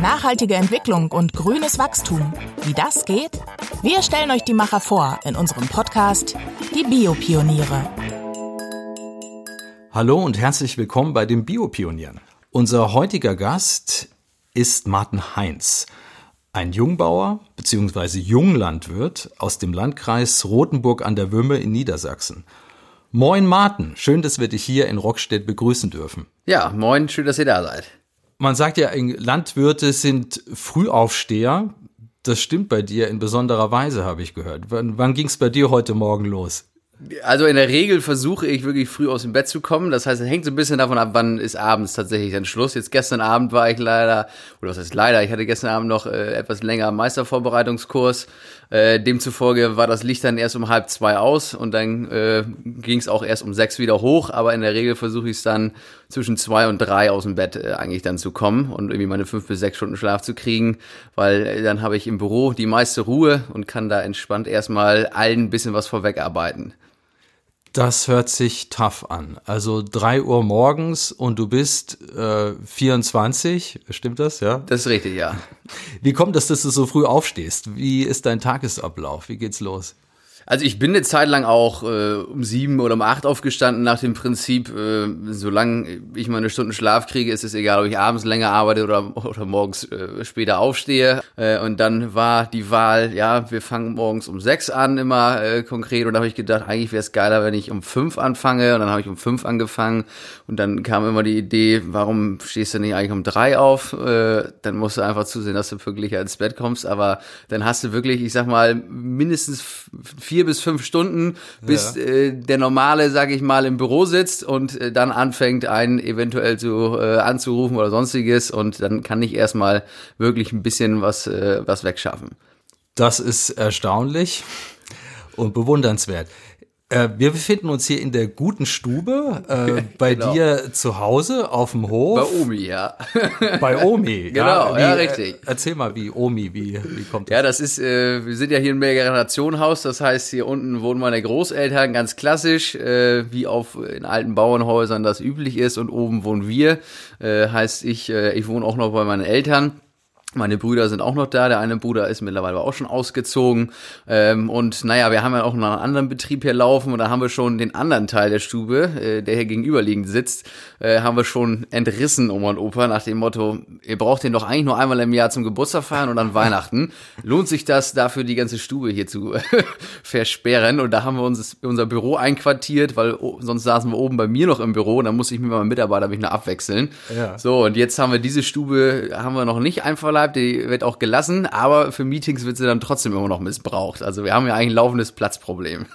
Nachhaltige Entwicklung und grünes Wachstum. Wie das geht? Wir stellen euch die Macher vor in unserem Podcast Die Biopioniere. Hallo und herzlich willkommen bei den Biopionieren. Unser heutiger Gast ist Martin Heinz, ein Jungbauer bzw. Junglandwirt aus dem Landkreis Rothenburg an der Wümme in Niedersachsen. Moin Martin, schön, dass wir dich hier in Rockstedt begrüßen dürfen. Ja, moin, schön, dass ihr da seid. Man sagt ja, Landwirte sind Frühaufsteher. Das stimmt bei dir in besonderer Weise, habe ich gehört. Wann, wann ging es bei dir heute Morgen los? Also in der Regel versuche ich wirklich früh aus dem Bett zu kommen. Das heißt, es hängt so ein bisschen davon ab, wann ist abends tatsächlich dann Schluss. Jetzt gestern Abend war ich leider, oder was heißt leider, ich hatte gestern Abend noch äh, etwas länger Meistervorbereitungskurs. Äh, demzufolge war das Licht dann erst um halb zwei aus und dann äh, ging es auch erst um sechs wieder hoch. Aber in der Regel versuche ich es dann zwischen zwei und drei aus dem Bett äh, eigentlich dann zu kommen und irgendwie meine fünf bis sechs Stunden Schlaf zu kriegen, weil äh, dann habe ich im Büro die meiste Ruhe und kann da entspannt erstmal allen ein bisschen was vorwegarbeiten. Das hört sich tough an. Also drei Uhr morgens und du bist äh, 24, stimmt das, ja? Das ist richtig, ja. Wie kommt es, dass du so früh aufstehst? Wie ist dein Tagesablauf? Wie geht's los? Also ich bin eine Zeit lang auch äh, um sieben oder um acht aufgestanden nach dem Prinzip, äh, solange ich meine Stunden Schlaf kriege, ist es egal, ob ich abends länger arbeite oder, oder morgens äh, später aufstehe. Äh, und dann war die Wahl, ja, wir fangen morgens um sechs an, immer äh, konkret. Und da habe ich gedacht, eigentlich wäre es geiler, wenn ich um fünf anfange. Und dann habe ich um fünf angefangen. Und dann kam immer die Idee, warum stehst du nicht eigentlich um drei auf? Äh, dann musst du einfach zusehen, dass du pünktlicher ins Bett kommst. Aber dann hast du wirklich, ich sag mal, mindestens vier vier bis fünf Stunden, bis ja. äh, der normale, sag ich mal, im Büro sitzt und äh, dann anfängt, einen eventuell zu äh, anzurufen oder sonstiges und dann kann ich erstmal wirklich ein bisschen was, äh, was wegschaffen. Das ist erstaunlich und bewundernswert. Äh, wir befinden uns hier in der guten Stube, äh, bei genau. dir zu Hause auf dem Hof. Bei Omi, ja. Bei Omi, genau, ja, wie, ja richtig. Erzähl mal, wie Omi, wie, wie kommt das? Ja, das ist, äh, wir sind ja hier ein Mehrgenerationenhaus, das heißt, hier unten wohnen meine Großeltern, ganz klassisch, äh, wie auf in alten Bauernhäusern das üblich ist, und oben wohnen wir. Äh, heißt, ich, äh, ich wohne auch noch bei meinen Eltern. Meine Brüder sind auch noch da. Der eine Bruder ist mittlerweile auch schon ausgezogen. Ähm, und naja, wir haben ja auch noch einen anderen Betrieb hier laufen und da haben wir schon den anderen Teil der Stube, äh, der hier gegenüberliegend sitzt, äh, haben wir schon entrissen, Oma und Opa, nach dem Motto, ihr braucht den doch eigentlich nur einmal im Jahr zum Geburtstag feiern und an Weihnachten. Lohnt sich das dafür, die ganze Stube hier zu versperren? Und da haben wir uns unser Büro einquartiert, weil sonst saßen wir oben bei mir noch im Büro und dann musste ich mit meinem Mitarbeiter mich nur abwechseln. Ja. So, und jetzt haben wir diese Stube, haben wir noch nicht einverleibt bleibt, die wird auch gelassen, aber für Meetings wird sie dann trotzdem immer noch missbraucht. Also wir haben ja eigentlich ein laufendes Platzproblem.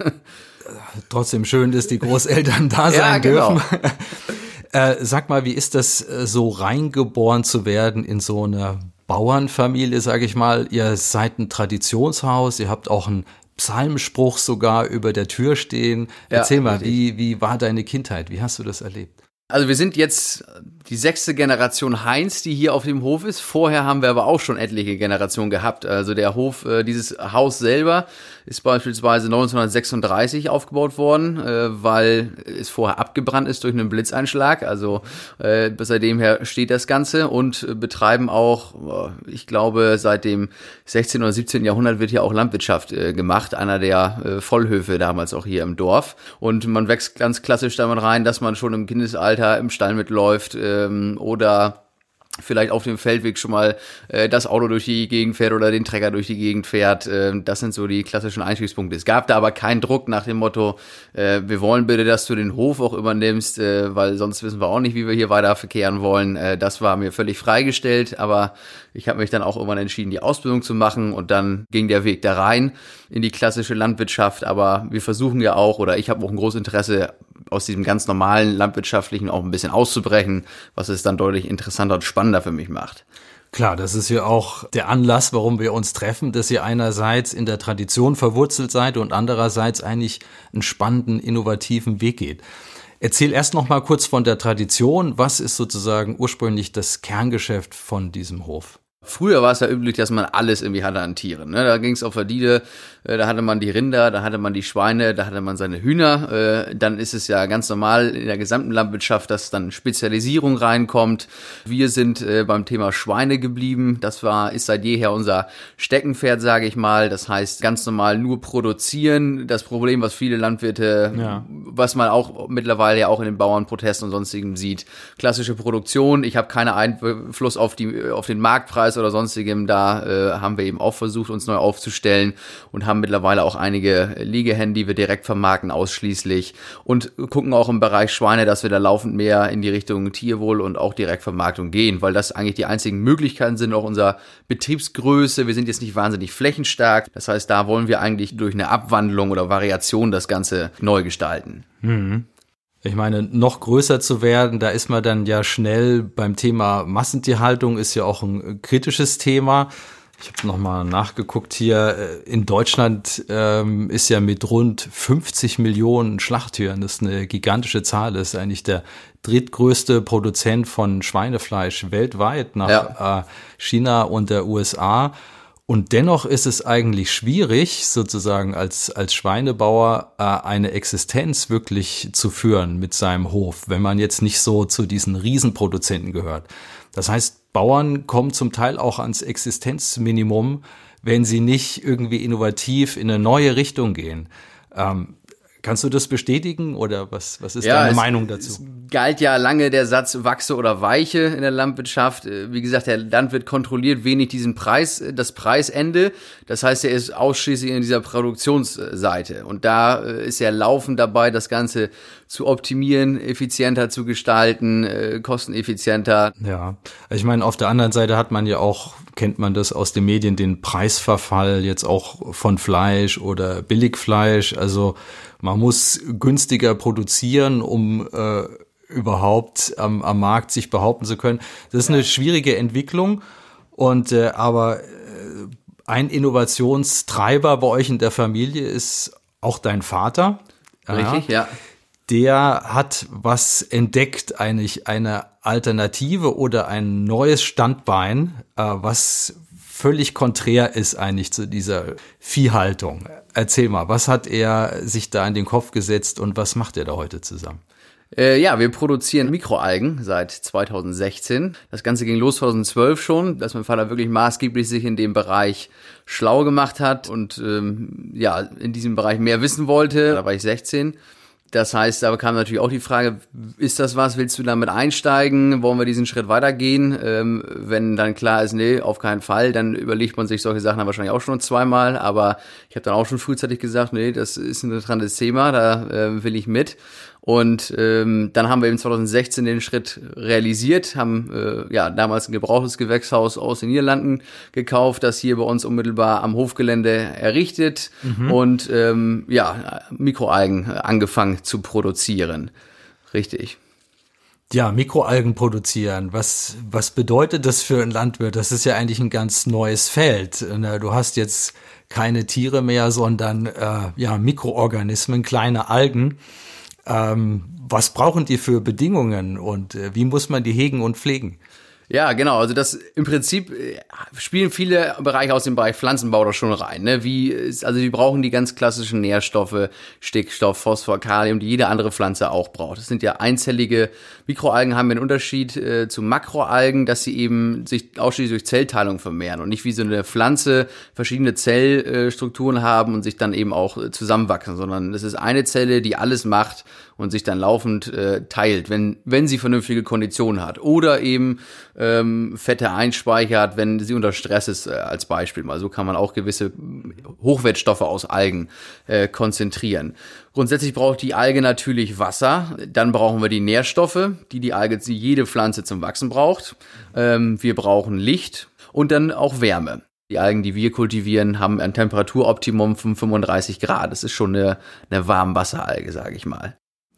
Trotzdem schön, dass die Großeltern da sein ja, genau. dürfen. äh, sag mal, wie ist das, äh, so reingeboren zu werden in so eine Bauernfamilie, sag ich mal? Ihr seid ein Traditionshaus, ihr habt auch einen Psalmspruch sogar über der Tür stehen. Erzähl ja, mal, wie, wie war deine Kindheit? Wie hast du das erlebt? Also wir sind jetzt die sechste Generation Heinz, die hier auf dem Hof ist. Vorher haben wir aber auch schon etliche Generationen gehabt. Also der Hof, äh, dieses Haus selber ist beispielsweise 1936 aufgebaut worden, äh, weil es vorher abgebrannt ist durch einen Blitzeinschlag. Also äh, seitdem her steht das Ganze und betreiben auch, ich glaube, seit dem 16. oder 17. Jahrhundert wird hier auch Landwirtschaft gemacht. Einer der Vollhöfe damals auch hier im Dorf. Und man wächst ganz klassisch damit rein, dass man schon im Kindesalter Alter im Stall mitläuft ähm, oder vielleicht auf dem Feldweg schon mal äh, das Auto durch die Gegend fährt oder den Trecker durch die Gegend fährt. Äh, das sind so die klassischen Einstiegspunkte. Es gab da aber keinen Druck nach dem Motto, äh, wir wollen bitte, dass du den Hof auch übernimmst, äh, weil sonst wissen wir auch nicht, wie wir hier weiter verkehren wollen. Äh, das war mir völlig freigestellt, aber ich habe mich dann auch irgendwann entschieden, die Ausbildung zu machen und dann ging der Weg da rein in die klassische Landwirtschaft. Aber wir versuchen ja auch, oder ich habe auch ein großes Interesse, aus diesem ganz normalen landwirtschaftlichen auch ein bisschen auszubrechen, was es dann deutlich interessanter und spannender für mich macht. Klar, das ist ja auch der Anlass, warum wir uns treffen, dass ihr einerseits in der Tradition verwurzelt seid und andererseits eigentlich einen spannenden, innovativen Weg geht. Erzähl erst noch mal kurz von der Tradition. Was ist sozusagen ursprünglich das Kerngeschäft von diesem Hof? Früher war es ja üblich, dass man alles irgendwie hatte an Tieren. Ne? Da ging es auf Verdide, äh, da hatte man die Rinder, da hatte man die Schweine, da hatte man seine Hühner. Äh, dann ist es ja ganz normal in der gesamten Landwirtschaft, dass dann Spezialisierung reinkommt. Wir sind äh, beim Thema Schweine geblieben. Das war ist seit jeher unser Steckenpferd, sage ich mal. Das heißt ganz normal nur produzieren. Das Problem, was viele Landwirte, ja. was man auch mittlerweile ja auch in den Bauernprotesten und sonstigem sieht, klassische Produktion. Ich habe keinen Einfluss auf die auf den Marktpreis oder sonstigem, da äh, haben wir eben auch versucht, uns neu aufzustellen und haben mittlerweile auch einige Liegehennen, die wir direkt vermarkten, ausschließlich und gucken auch im Bereich Schweine, dass wir da laufend mehr in die Richtung Tierwohl und auch Direktvermarktung gehen, weil das eigentlich die einzigen Möglichkeiten sind, auch unserer Betriebsgröße. Wir sind jetzt nicht wahnsinnig flächenstark. Das heißt, da wollen wir eigentlich durch eine Abwandlung oder Variation das Ganze neu gestalten. Mhm. Ich meine, noch größer zu werden, da ist man dann ja schnell beim Thema Massentierhaltung, ist ja auch ein kritisches Thema. Ich habe nochmal nachgeguckt hier. Äh, in Deutschland ähm, ist ja mit rund 50 Millionen Schlachthüren, das ist eine gigantische Zahl, das ist eigentlich der drittgrößte Produzent von Schweinefleisch weltweit nach ja. äh, China und der USA. Und dennoch ist es eigentlich schwierig, sozusagen als, als Schweinebauer äh, eine Existenz wirklich zu führen mit seinem Hof, wenn man jetzt nicht so zu diesen Riesenproduzenten gehört. Das heißt, Bauern kommen zum Teil auch ans Existenzminimum, wenn sie nicht irgendwie innovativ in eine neue Richtung gehen. Ähm, Kannst du das bestätigen oder was, was ist ja, deine es, Meinung dazu? Es galt ja lange der Satz wachse oder weiche in der Landwirtschaft. Äh, wie gesagt, der Landwirt kontrolliert wenig diesen Preis, äh, das Preisende. Das heißt, er ist ausschließlich in dieser Produktionsseite. Und da äh, ist er laufend dabei, das Ganze zu optimieren, effizienter zu gestalten, kosteneffizienter. Ja, ich meine, auf der anderen Seite hat man ja auch, kennt man das aus den Medien, den Preisverfall jetzt auch von Fleisch oder Billigfleisch. Also man muss günstiger produzieren, um äh, überhaupt am, am Markt sich behaupten zu können. Das ist eine schwierige Entwicklung. Und äh, aber äh, ein Innovationstreiber bei euch in der Familie ist auch dein Vater. Richtig, ja. Der hat was entdeckt, eigentlich eine Alternative oder ein neues Standbein, äh, was völlig konträr ist eigentlich zu dieser Viehhaltung. Erzähl mal, was hat er sich da in den Kopf gesetzt und was macht er da heute zusammen? Äh, ja, wir produzieren Mikroalgen seit 2016. Das Ganze ging los 2012 schon, dass mein Vater wirklich maßgeblich sich in dem Bereich schlau gemacht hat und ähm, ja, in diesem Bereich mehr wissen wollte. Da war ich 16 das heißt, da kam natürlich auch die Frage, ist das was, willst du damit einsteigen? Wollen wir diesen Schritt weitergehen? Ähm, wenn dann klar ist, nee, auf keinen Fall, dann überlegt man sich solche Sachen dann wahrscheinlich auch schon zweimal. Aber ich habe dann auch schon frühzeitig gesagt, nee, das ist ein interessantes Thema, da äh, will ich mit. Und ähm, dann haben wir eben 2016 den Schritt realisiert, haben äh, ja damals ein gebrauchtes Gewächshaus aus den Niederlanden gekauft, das hier bei uns unmittelbar am Hofgelände errichtet mhm. und ähm, ja Mikroalgen angefangen zu produzieren. Richtig. Ja, Mikroalgen produzieren. Was, was bedeutet das für einen Landwirt? Das ist ja eigentlich ein ganz neues Feld. Du hast jetzt keine Tiere mehr, sondern äh, ja, Mikroorganismen, kleine Algen. Ähm, was brauchen die für Bedingungen und äh, wie muss man die hegen und pflegen? Ja, genau. Also das im Prinzip äh, spielen viele Bereiche aus dem Bereich Pflanzenbau da schon rein. Ne? Wie, also die brauchen die ganz klassischen Nährstoffe, Stickstoff, Phosphor, Kalium, die jede andere Pflanze auch braucht. Das sind ja einzellige Mikroalgen, haben einen Unterschied äh, zu Makroalgen, dass sie eben sich ausschließlich durch Zellteilung vermehren und nicht wie so eine Pflanze verschiedene Zellstrukturen haben und sich dann eben auch äh, zusammenwachsen, sondern es ist eine Zelle, die alles macht und sich dann laufend äh, teilt, wenn, wenn sie vernünftige Konditionen hat. Oder eben ähm, Fette einspeichert, wenn sie unter Stress ist, äh, als Beispiel. Mal so kann man auch gewisse Hochwertstoffe aus Algen äh, konzentrieren. Grundsätzlich braucht die Alge natürlich Wasser. Dann brauchen wir die Nährstoffe, die die Alge, die jede Pflanze zum Wachsen braucht. Ähm, wir brauchen Licht und dann auch Wärme. Die Algen, die wir kultivieren, haben ein Temperaturoptimum von 35 Grad. Das ist schon eine, eine Warmwasseralge, sage ich mal.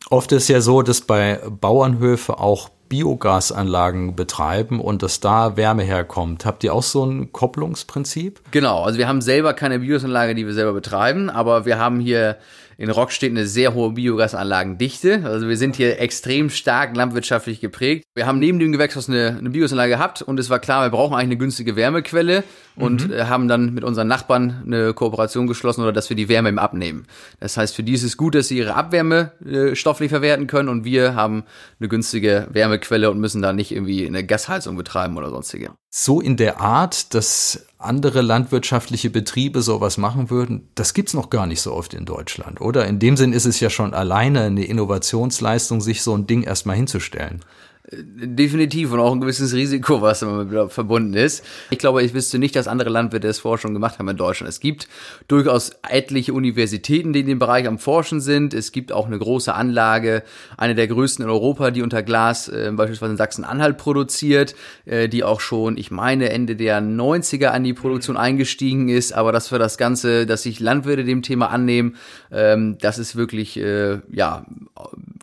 Oft ist ja so, dass bei Bauernhöfe auch Biogasanlagen betreiben und dass da Wärme herkommt. Habt ihr auch so ein Kopplungsprinzip? Genau, also wir haben selber keine Biogasanlage, die wir selber betreiben, aber wir haben hier In Rock steht eine sehr hohe Biogasanlagendichte. Also wir sind hier extrem stark landwirtschaftlich geprägt. Wir haben neben dem Gewächshaus eine, eine Biogasanlage gehabt und es war klar, wir brauchen eigentlich eine günstige Wärmequelle und mhm. Äh, haben dann mit unseren Nachbarn eine Kooperation geschlossen oder dass wir die Wärme im abnehmen. Das heißt, für die ist es gut, dass sie ihre Abwärme äh, stofflich verwerten können und wir haben eine günstige Wärmequelle und müssen da nicht irgendwie eine Gasheizung betreiben oder sonstige. So in der Art, dass andere landwirtschaftliche Betriebe sowas machen würden, das gibt's noch gar nicht so oft in Deutschland, oder? In dem Sinn ist es ja schon alleine eine Innovationsleistung, sich so ein Ding erstmal hinzustellen. Definitiv und auch ein gewisses Risiko, was damit verbunden ist. Ich glaube, ich wüsste nicht, dass andere Landwirte das vorher schon gemacht haben in Deutschland. Es gibt durchaus etliche Universitäten, die in dem Bereich am Forschen sind. Es gibt auch eine große Anlage, eine der größten in Europa, die unter Glas äh, beispielsweise in Sachsen-Anhalt produziert, äh, die auch schon, ich meine, Ende der 90er an die Produktion eingestiegen ist. Aber das für das Ganze, dass sich Landwirte dem Thema annehmen, ähm, das ist wirklich, äh, ja,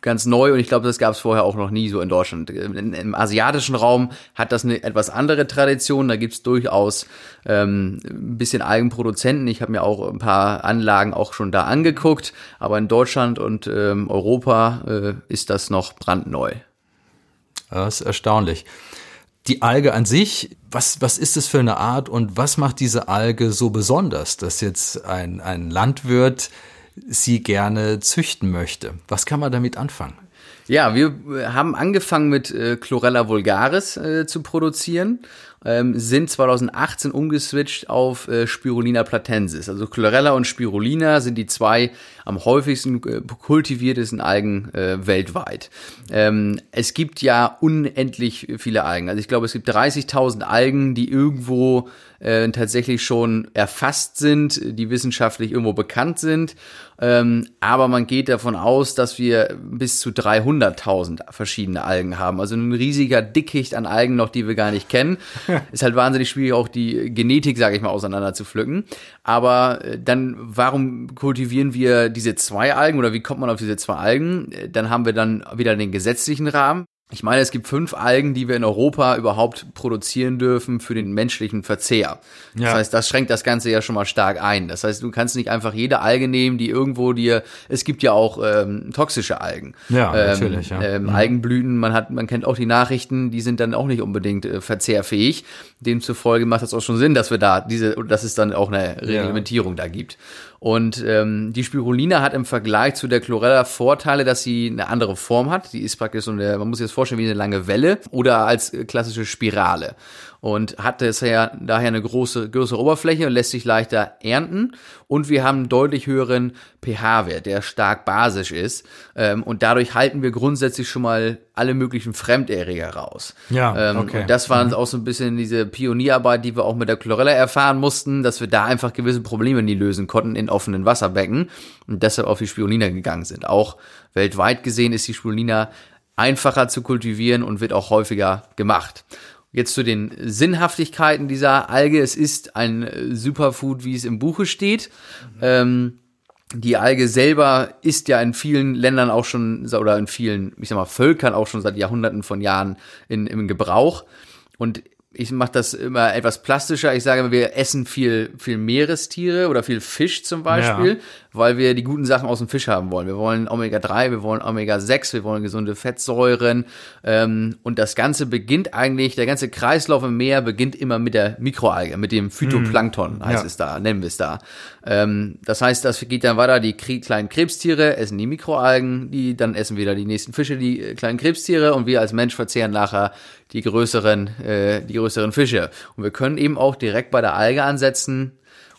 ganz neu und ich glaube, das gab es vorher auch noch nie so in Deutschland. Im asiatischen Raum hat das eine etwas andere Tradition. Da gibt es durchaus ähm, ein bisschen Eigenproduzenten. Ich habe mir auch ein paar Anlagen auch schon da angeguckt, aber in Deutschland und ähm, Europa äh, ist das noch brandneu. Das ist erstaunlich. Die Alge an sich, was, was ist es für eine Art und was macht diese Alge so besonders, dass jetzt ein, ein Landwirt sie gerne züchten möchte. Was kann man damit anfangen? Ja, wir haben angefangen mit äh, Chlorella vulgaris äh, zu produzieren ähm, sind 2018 umgeswitcht auf äh, Spirulina platensis. Also Chlorella und Spirulina sind die zwei am häufigsten äh, kultiviertesten Algen äh, weltweit. Ähm, es gibt ja unendlich viele Algen. Also ich glaube, es gibt 30.000 Algen, die irgendwo äh, tatsächlich schon erfasst sind, die wissenschaftlich irgendwo bekannt sind. Ähm, aber man geht davon aus, dass wir bis zu 300.000 verschiedene Algen haben. Also ein riesiger Dickicht an Algen noch, die wir gar nicht kennen. ist halt wahnsinnig schwierig, auch die Genetik, sage ich mal, auseinander zu pflücken. Aber äh, dann, warum kultivieren wir diese zwei Algen oder wie kommt man auf diese zwei Algen? Äh, dann haben wir dann wieder den gesetzlichen Rahmen. Ich meine, es gibt fünf Algen, die wir in Europa überhaupt produzieren dürfen für den menschlichen Verzehr. Das ja. heißt, das schränkt das Ganze ja schon mal stark ein. Das heißt, du kannst nicht einfach jede Alge nehmen, die irgendwo dir. Es gibt ja auch ähm, toxische Algen. Ja, ähm, natürlich. Ja. Ähm, mhm. Algenblüten, man hat, man kennt auch die Nachrichten, die sind dann auch nicht unbedingt äh, verzehrfähig. Demzufolge macht das auch schon Sinn, dass wir da diese, dass es dann auch eine Reglementierung ja. da gibt. Und ähm, die Spirulina hat im Vergleich zu der Chlorella Vorteile, dass sie eine andere Form hat. Die ist praktisch so eine, man muss sich das vorstellen wie eine lange Welle oder als klassische Spirale und hat desher daher eine große, größere Oberfläche und lässt sich leichter ernten. Und wir haben einen deutlich höheren pH-Wert, der stark basisch ist. Ähm, und dadurch halten wir grundsätzlich schon mal alle möglichen Fremderreger raus. Ja, ähm, okay. Und das war mhm. auch so ein bisschen diese Pionierarbeit, die wir auch mit der Chlorella erfahren mussten, dass wir da einfach gewisse Probleme nie lösen konnten in offenen Wasserbecken und deshalb auf die Spirulina gegangen sind. Auch weltweit gesehen ist die Spirulina einfacher zu kultivieren und wird auch häufiger gemacht. Jetzt zu den Sinnhaftigkeiten dieser Alge. Es ist ein Superfood, wie es im Buche steht. Mhm. Ähm, die Alge selber ist ja in vielen Ländern auch schon, oder in vielen, ich sag mal, Völkern auch schon seit Jahrhunderten von Jahren in, im Gebrauch. Und ich mache das immer etwas plastischer. Ich sage, wir essen viel, viel Meerestiere oder viel Fisch zum Beispiel, ja. Weil wir die guten Sachen aus dem Fisch haben wollen. Wir wollen Omega-3, wir wollen Omega-6, wir wollen gesunde Fettsäuren. Ähm, und das Ganze beginnt eigentlich, der ganze Kreislauf im Meer beginnt immer mit der Mikroalge, mit dem Phytoplankton, mhm. heißt ja. es da, nennen wir es da. Ähm, das heißt, das geht dann weiter, die kleinen Krebstiere essen die Mikroalgen, die, dann essen wieder die nächsten Fische, die äh, kleinen Krebstiere und wir als Mensch verzehren nachher die größeren, äh, die größeren Fische. Und wir können eben auch direkt bei der Alge ansetzen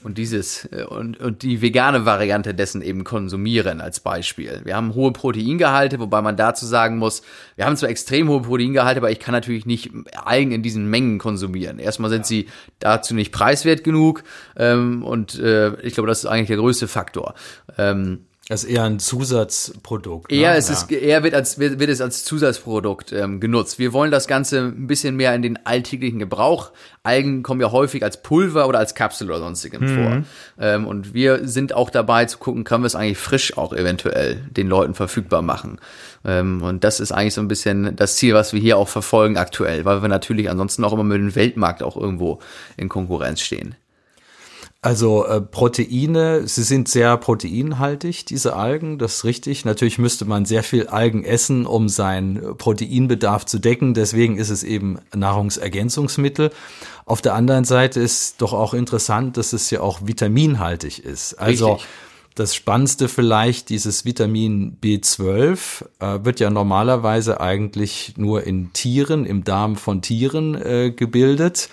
und dieses äh, und, und die vegane Variante dessen eben konsumieren als Beispiel. Wir haben hohe Proteingehalte, wobei man dazu sagen muss, wir haben zwar extrem hohe Proteingehalte, aber ich kann natürlich nicht Algen in diesen Mengen konsumieren. Erstmal sind ja. sie dazu nicht preiswert genug ähm, und äh, ich glaube, das ist eigentlich der größte Faktor. Ähm, es ist eher ein Zusatzprodukt. Ne? Eher, es ja. ist, eher wird, als, wird, wird es als Zusatzprodukt ähm, genutzt. Wir wollen das Ganze ein bisschen mehr in den alltäglichen Gebrauch. Algen kommen ja häufig als Pulver oder als Kapsel oder sonstigem mhm. vor. Ähm, und wir sind auch dabei zu gucken, können wir es eigentlich frisch auch eventuell den Leuten verfügbar machen. Ähm, und das ist eigentlich so ein bisschen das Ziel, was wir hier auch verfolgen aktuell, weil wir natürlich ansonsten auch immer mit dem Weltmarkt auch irgendwo in Konkurrenz stehen. Also äh, Proteine, sie sind sehr proteinhaltig, diese Algen, das ist richtig. Natürlich müsste man sehr viel Algen essen, um seinen Proteinbedarf zu decken. Deswegen ist es eben Nahrungsergänzungsmittel. Auf der anderen Seite ist doch auch interessant, dass es ja auch vitaminhaltig ist. Also richtig. Das Spannendste vielleicht, dieses Vitamin B12 äh, wird ja normalerweise eigentlich nur in Tieren, im Darm von Tieren äh, gebildet.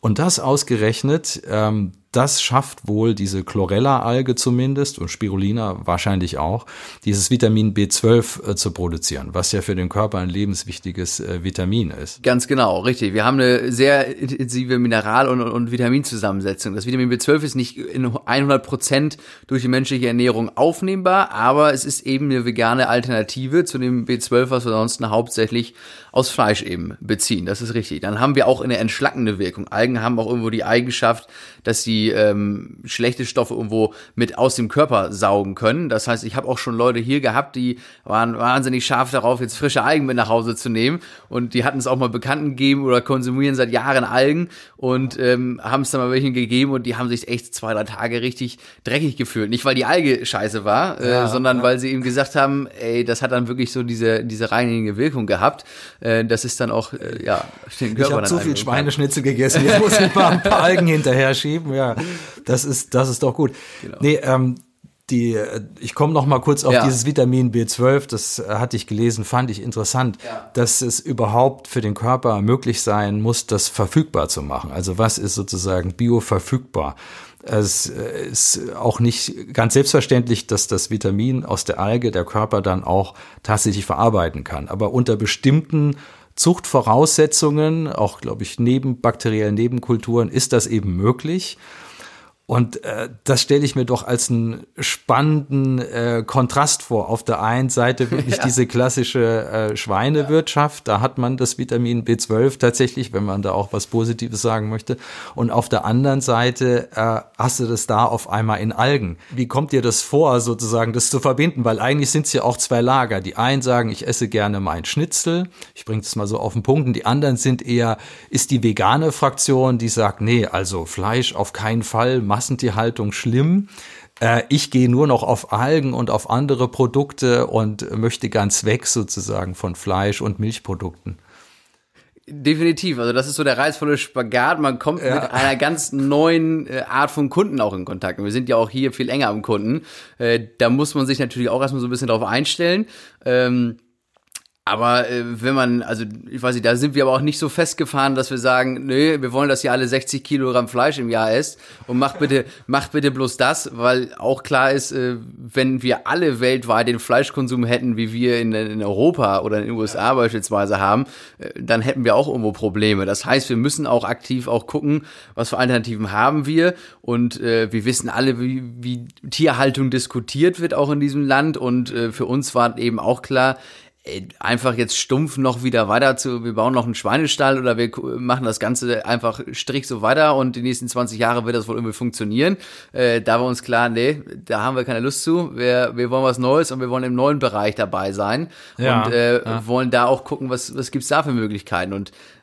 Und das ausgerechnet ähm, das schafft wohl diese Chlorella-Alge zumindest und Spirulina wahrscheinlich auch, dieses Vitamin B12 äh, zu produzieren, was ja für den Körper ein lebenswichtiges äh, Vitamin ist. Ganz genau, richtig. Wir haben eine sehr intensive Mineral- und, und Vitaminzusammensetzung. Das Vitamin B12 ist nicht in 100 Prozent durch die menschliche Ernährung aufnehmbar, aber es ist eben eine vegane Alternative zu dem B12, was wir sonst hauptsächlich aus Fleisch eben beziehen. Das ist richtig. Dann haben wir auch eine entschlackende Wirkung. Algen haben auch irgendwo die Eigenschaft, dass sie ähm, schlechte Stoffe irgendwo mit aus dem Körper saugen können. Das heißt, ich habe auch schon Leute hier gehabt, die waren wahnsinnig scharf darauf, jetzt frische Algen mit nach Hause zu nehmen. Und die hatten es auch mal Bekannten gegeben oder konsumieren seit Jahren Algen und ähm, haben es dann mal welchen gegeben und die haben sich echt zwei, drei Tage richtig dreckig gefühlt. Nicht, weil die Alge scheiße war, äh, ja, sondern ja. weil sie eben gesagt haben, ey, das hat dann wirklich so diese, diese reinigende Wirkung gehabt. Äh, das ist dann auch, äh, ja, den Körper Ich habe zu viel Schweineschnitzel gegessen, jetzt muss ich mal ein paar Algen hinterher schieben, ja. Das ist, das ist doch gut. Genau. Nee, ähm, die, ich komme noch mal kurz auf ja. dieses Vitamin B12, das äh, hatte ich gelesen, fand ich interessant, ja. dass es überhaupt für den Körper möglich sein muss, das verfügbar zu machen. Also was ist sozusagen bioverfügbar? Es äh, ist auch nicht ganz selbstverständlich, dass das Vitamin aus der Alge der Körper dann auch tatsächlich verarbeiten kann. Aber unter bestimmten Zuchtvoraussetzungen, auch glaube ich neben bakteriellen Nebenkulturen, ist das eben möglich. Und äh, das stelle ich mir doch als einen spannenden äh, Kontrast vor. Auf der einen Seite wirklich ja. diese klassische äh, Schweinewirtschaft, da hat man das Vitamin B12 tatsächlich, wenn man da auch was Positives sagen möchte. Und auf der anderen Seite äh, hast du das da auf einmal in Algen. Wie kommt dir das vor, sozusagen das zu verbinden? Weil eigentlich sind es ja auch zwei Lager. Die einen sagen, ich esse gerne mein Schnitzel, ich bringe das mal so auf den Punkt. Und die anderen sind eher, ist die vegane Fraktion, die sagt, nee, also Fleisch auf keinen Fall, Massentierhaltung schlimm. Äh, ich gehe nur noch auf Algen und auf andere Produkte und möchte ganz weg sozusagen von Fleisch und Milchprodukten. Definitiv. Also das ist so der reizvolle Spagat. Man kommt ja. mit einer ganz neuen äh, Art von Kunden auch in Kontakt. Und wir sind ja auch hier viel enger am Kunden. Äh, da muss man sich natürlich auch erstmal so ein bisschen drauf einstellen. Ähm, aber äh, wenn man, also ich weiß nicht, da sind wir aber auch nicht so festgefahren, dass wir sagen, nö, wir wollen, dass ihr alle 60 Kilogramm Fleisch im Jahr esst und macht bitte, macht bitte bloß das, weil auch klar ist, äh, wenn wir alle weltweit den Fleischkonsum hätten, wie wir in, in Europa oder in den USA beispielsweise haben, äh, dann hätten wir auch irgendwo Probleme. Das heißt, wir müssen auch aktiv auch gucken, was für Alternativen haben wir. Und äh, wir wissen alle, wie, wie Tierhaltung diskutiert wird auch in diesem Land. Und äh, für uns war eben auch klar, einfach jetzt stumpf noch wieder weiter zu, wir bauen noch einen Schweinestall oder wir machen das Ganze einfach strich so weiter und die nächsten 20 Jahre wird das wohl irgendwie funktionieren. Äh, da war uns klar, nee, da haben wir keine Lust zu. Wir, wir wollen was Neues und wir wollen im neuen Bereich dabei sein ja, und äh, ja. wollen da auch gucken, was, was gibt's da für Möglichkeiten. Und äh,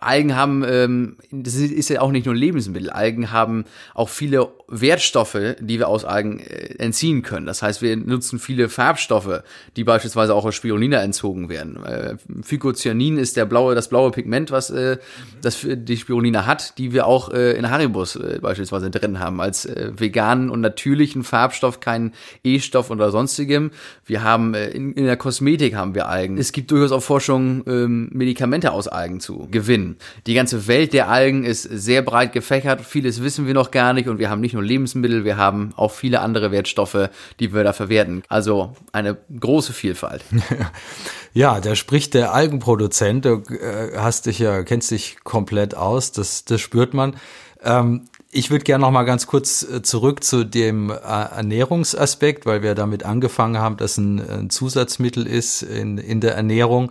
Algen haben, ähm, das ist ja auch nicht nur Lebensmittel, Algen haben auch viele Wertstoffe, die wir aus Algen äh, entziehen können. Das heißt, wir nutzen viele Farbstoffe, die beispielsweise auch aus Spirulina entzogen werden. Äh, Phycocyanin ist der blaue, das blaue Pigment, was äh, das die Spirulina hat, die wir auch äh, in Haribus äh, beispielsweise drin haben, als äh, veganen und natürlichen Farbstoff, keinen E-Stoff oder sonstigem. Wir haben äh, in, der Kosmetik haben wir Algen. Es gibt durchaus auch Forschung, ähm, Medikamente aus Algen zu gewinnen. Die ganze Welt der Algen ist sehr breit gefächert. Vieles wissen wir noch gar nicht und wir haben nicht nur Lebensmittel, wir haben auch viele andere Wertstoffe, die wir da verwerten. Also eine große Vielfalt. Ja, da spricht der Algenproduzent. Du äh, hast dich ja, kennst dich komplett aus. Das, das spürt man. Ähm, ich würde gerne noch mal ganz kurz äh, zurück zu dem äh, Ernährungsaspekt, weil wir damit angefangen haben, dass ein, ein Zusatzmittel ist in, in der Ernährung.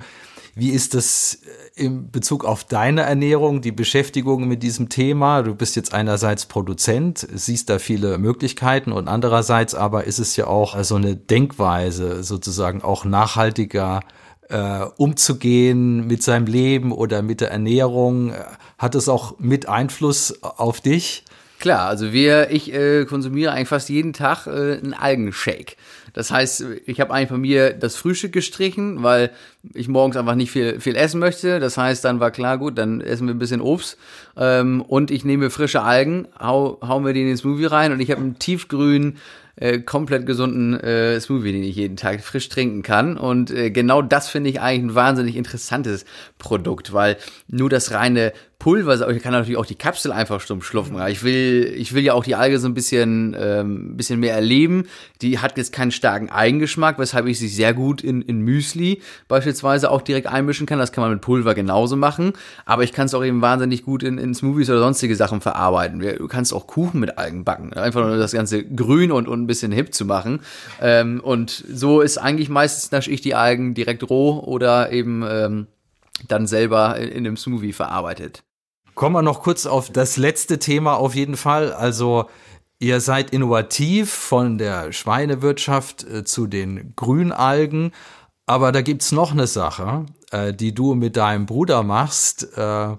Wie ist das äh, in Bezug auf deine Ernährung, die Beschäftigung mit diesem Thema? Du bist jetzt einerseits Produzent, siehst da viele Möglichkeiten und andererseits aber ist es ja auch so eine Denkweise, sozusagen auch nachhaltiger äh, umzugehen mit seinem Leben oder mit der Ernährung. Hat es auch mit Einfluss auf dich? klar. Also wir, ich äh, konsumiere eigentlich fast jeden Tag äh, einen Algenshake. Das heißt, ich habe eigentlich bei mir das Frühstück gestrichen, weil ich morgens einfach nicht viel, viel essen möchte. Das heißt, dann war klar, gut, dann essen wir ein bisschen Obst ähm, und ich nehme frische Algen, hau, hau mir die in den Smoothie rein und ich habe einen tiefgrünen äh, komplett gesunden äh, Smoothie, den ich jeden Tag frisch trinken kann. Und äh, genau das finde ich eigentlich ein wahnsinnig interessantes Produkt, weil nur das reine Pulver, ich kann natürlich auch die Kapsel einfach stumm schlupfen. Ich will, ich will ja auch die Alge so ein bisschen, ähm, bisschen mehr erleben. Die hat jetzt keinen starken Eigengeschmack, weshalb ich sie sehr gut in, in Müsli beispielsweise auch direkt einmischen kann. Das kann man mit Pulver genauso machen. Aber ich kann es auch eben wahnsinnig gut in, in Smoothies oder sonstige Sachen verarbeiten. Du kannst auch Kuchen mit Algen backen. Einfach nur das Ganze grün und, und ein bisschen hip zu machen. Ähm, und so ist eigentlich meistens nasche ich die Algen direkt roh oder eben ähm, dann selber in, in einem Smoothie verarbeitet. Kommen wir noch kurz auf das letzte Thema auf jeden Fall. Also ihr seid innovativ von der Schweinewirtschaft äh, zu den Grünalgen. Aber da gibt's noch eine Sache, äh, die du mit deinem Bruder machst. Äh,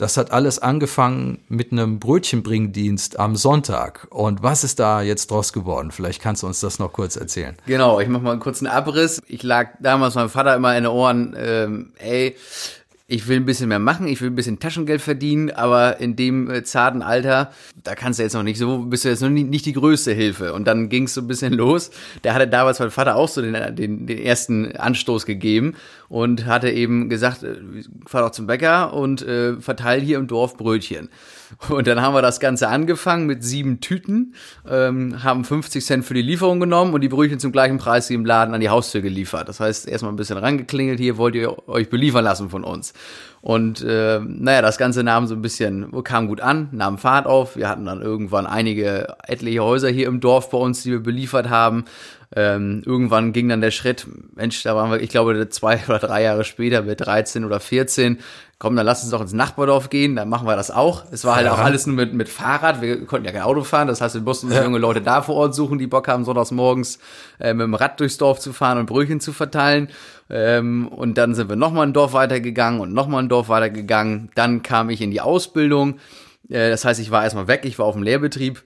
das hat alles angefangen mit einem Brötchenbringdienst am Sonntag. Und was ist da jetzt draus geworden? Vielleicht kannst du uns das noch kurz erzählen. Genau, ich mache mal einen kurzen Abriss. Ich lag damals meinem Vater immer in den Ohren, ähm, ey, ich will ein bisschen mehr machen, ich will ein bisschen Taschengeld verdienen, aber in dem äh, zarten Alter, da kannst du jetzt noch nicht so, bist du jetzt noch nie, nicht die größte Hilfe. Und dann ging es so ein bisschen los. Der hatte damals mein Vater auch so den, den, den ersten Anstoß gegeben und hatte eben gesagt, äh, fahr doch zum Bäcker und äh, verteil hier im Dorf Brötchen. Und dann haben wir das Ganze angefangen mit sieben Tüten, ähm, haben 50 Cent für die Lieferung genommen und die Brötchen zum gleichen Preis wie im Laden an die Haustür geliefert. Das heißt, erstmal ein bisschen rangeklingelt, hier wollt ihr euch beliefern lassen von uns. Und äh, naja, das Ganze nahm so ein bisschen, kam gut an, nahm Fahrt auf. Wir hatten dann irgendwann einige, etliche Häuser hier im Dorf bei uns, die wir beliefert haben. Ähm, irgendwann ging dann der Schritt, Mensch, da waren wir, ich glaube, zwei oder drei Jahre später, mit 13 oder 14, komm, dann lass uns doch ins Nachbardorf gehen, dann machen wir das auch. Es war halt ja. auch alles nur mit, mit Fahrrad, wir konnten ja kein Auto fahren, das heißt, wir mussten uns ja. junge Leute da vor Ort suchen, die Bock haben, sonntags morgens äh, mit dem Rad durchs Dorf zu fahren und Brötchen zu verteilen. Ähm, und dann sind wir nochmal ein Dorf weitergegangen und nochmal ein Dorf weitergegangen. Dann kam ich in die Ausbildung. Äh, das heißt, ich war erstmal weg, ich war auf dem Lehrbetrieb.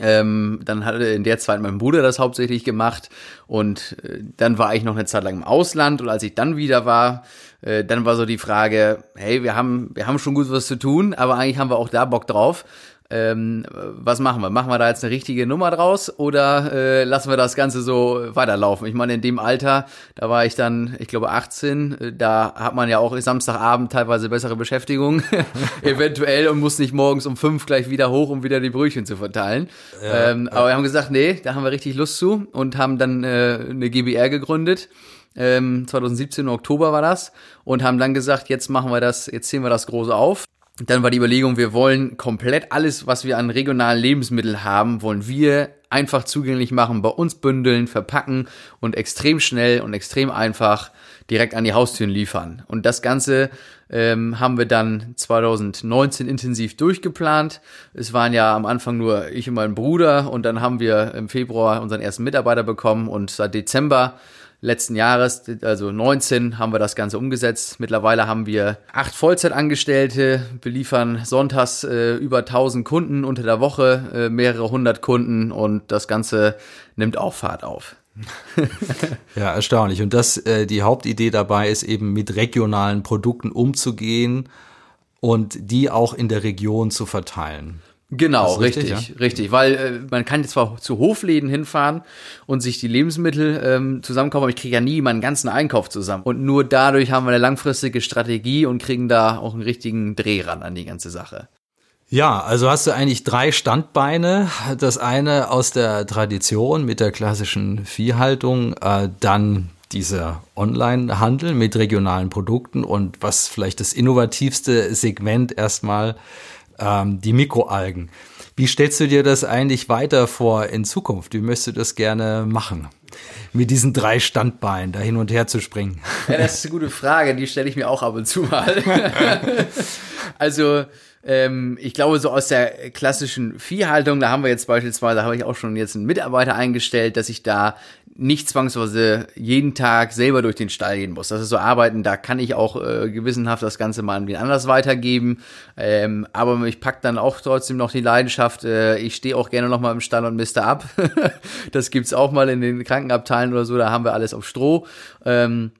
Ähm, dann hatte in der Zeit mein Bruder das hauptsächlich gemacht und äh, dann war ich noch eine Zeit lang im Ausland und als ich dann wieder war, äh, dann war so die Frage, hey, wir haben, wir haben schon gut was zu tun, aber eigentlich haben wir auch da Bock drauf. Ähm, was machen wir? Machen wir da jetzt eine richtige Nummer draus oder äh, lassen wir das Ganze so weiterlaufen? Ich meine, in dem Alter, da war ich dann, ich glaube 18, äh, da hat man ja auch Samstagabend teilweise bessere Beschäftigung, eventuell und muss nicht morgens um fünf gleich wieder hoch, um wieder die Brötchen zu verteilen. Ja, ähm, ja. Aber wir haben gesagt, nee, da haben wir richtig Lust zu und haben dann äh, eine GBR gegründet ähm, 2017 im Oktober war das und haben dann gesagt, jetzt machen wir das, jetzt ziehen wir das große auf. Dann war die Überlegung, wir wollen komplett alles, was wir an regionalen Lebensmitteln haben, wollen wir einfach zugänglich machen, bei uns bündeln, verpacken und extrem schnell und extrem einfach direkt an die Haustüren liefern. Und das Ganze ähm, haben wir dann 2019 intensiv durchgeplant. Es waren ja am Anfang nur ich und mein Bruder und dann haben wir im Februar unseren ersten Mitarbeiter bekommen und seit Dezember letzten Jahres, also 19, haben wir das Ganze umgesetzt. Mittlerweile haben wir acht Vollzeitangestellte, beliefern sonntags äh, über 1000 Kunden unter der Woche, äh, mehrere hundert Kunden und das Ganze nimmt auch Fahrt auf. ja, erstaunlich. Und das, äh, die Hauptidee dabei ist eben mit regionalen Produkten umzugehen und die auch in der Region zu verteilen. Genau, richtig, richtig, ja? richtig, weil äh, man kann jetzt zwar zu Hofläden hinfahren und sich die Lebensmittel ähm, zusammenkaufen, aber ich kriege ja nie meinen ganzen Einkauf zusammen. Und nur dadurch haben wir eine langfristige Strategie und kriegen da auch einen richtigen Dreh ran an die ganze Sache. Ja, also hast du eigentlich drei Standbeine. Das eine aus der Tradition mit der klassischen Viehhaltung, äh, dann dieser Online-Handel mit regionalen Produkten und was vielleicht das innovativste Segment erstmal ähm, die Mikroalgen. Wie stellst du dir das eigentlich weiter vor in Zukunft? Wie möchtest du das gerne machen? Mit diesen drei Standbeinen da hin und her zu springen. Ja, das ist eine gute Frage, die stelle ich mir auch ab und zu mal. also, ähm, ich glaube, so aus der klassischen Viehhaltung, da haben wir jetzt beispielsweise, da habe ich auch schon jetzt einen Mitarbeiter eingestellt, dass ich da nicht zwangsweise jeden Tag selber durch den Stall gehen muss. Das ist so Arbeiten, da kann ich auch äh, gewissenhaft das Ganze mal an wen anders weitergeben. Ähm, aber mich packt dann auch trotzdem noch die Leidenschaft. Äh, ich stehe auch gerne noch mal im Stall und miste ab. das gibt's auch mal in den Krankenabteilen oder so, da haben wir alles auf Stroh. Ähm,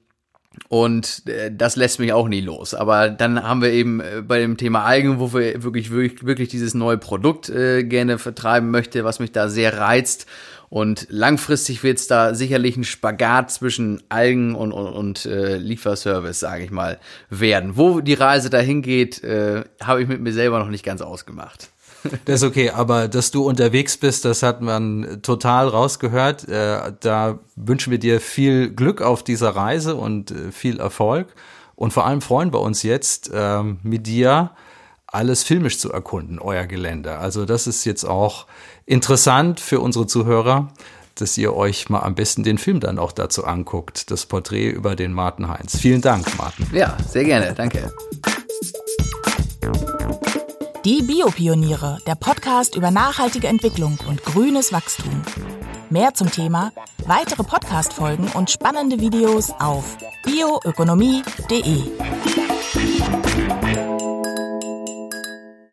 und äh, das lässt mich auch nie los. Aber dann haben wir eben äh, bei dem Thema Algen, wo wir wirklich, wirklich, wirklich dieses neue Produkt äh, gerne vertreiben möchte, was mich da sehr reizt. Und langfristig wird es da sicherlich ein Spagat zwischen Algen und, und, und äh, Lieferservice, sage ich mal, werden. Wo die Reise dahin geht, äh, habe ich mit mir selber noch nicht ganz ausgemacht. Das ist okay, aber dass du unterwegs bist, das hat man total rausgehört. Äh, da wünschen wir dir viel Glück auf dieser Reise und äh, viel Erfolg. Und vor allem freuen wir uns jetzt ähm, mit dir alles filmisch zu erkunden, euer Gelände. Also das ist jetzt auch interessant für unsere Zuhörer, dass ihr euch mal am besten den Film dann auch dazu anguckt, das Porträt über den Martin Heinz. Vielen Dank, Martin. Ja, sehr gerne, danke. Die Biopioniere, der Podcast über nachhaltige Entwicklung und grünes Wachstum. Mehr zum Thema, weitere Podcast-Folgen und spannende Videos auf bioökonomie.de.